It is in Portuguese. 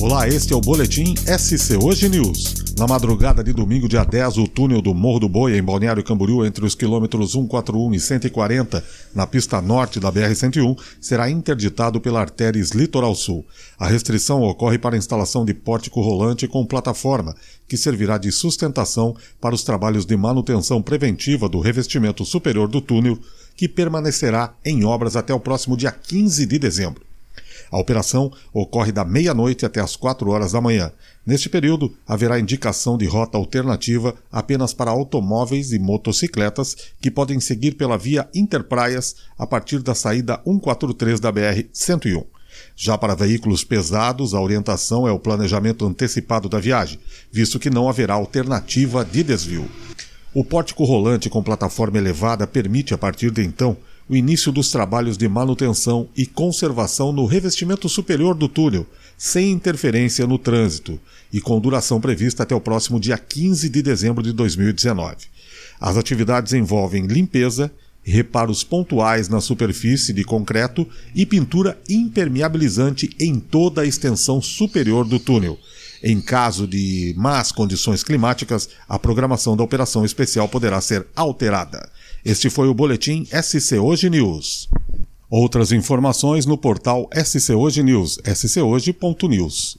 Olá, este é o Boletim SC Hoje News. Na madrugada de domingo, dia 10, o túnel do Morro do Boi, em Balneário Camboriú, entre os quilômetros 141 e 140, na pista norte da BR-101, será interditado pela Artéries Litoral Sul. A restrição ocorre para a instalação de pórtico rolante com plataforma, que servirá de sustentação para os trabalhos de manutenção preventiva do revestimento superior do túnel, que permanecerá em obras até o próximo dia 15 de dezembro. A operação ocorre da meia-noite até as 4 horas da manhã. Neste período, haverá indicação de rota alternativa apenas para automóveis e motocicletas que podem seguir pela via Interpraias a partir da saída 143 da BR-101. Já para veículos pesados, a orientação é o planejamento antecipado da viagem, visto que não haverá alternativa de desvio. O pórtico rolante com plataforma elevada permite, a partir de então, o início dos trabalhos de manutenção e conservação no revestimento superior do túnel, sem interferência no trânsito, e com duração prevista até o próximo dia 15 de dezembro de 2019. As atividades envolvem limpeza, reparos pontuais na superfície de concreto e pintura impermeabilizante em toda a extensão superior do túnel. Em caso de más condições climáticas, a programação da operação especial poderá ser alterada. Este foi o Boletim SC Hoje News. Outras informações no portal SC Hoje News, schoje.news.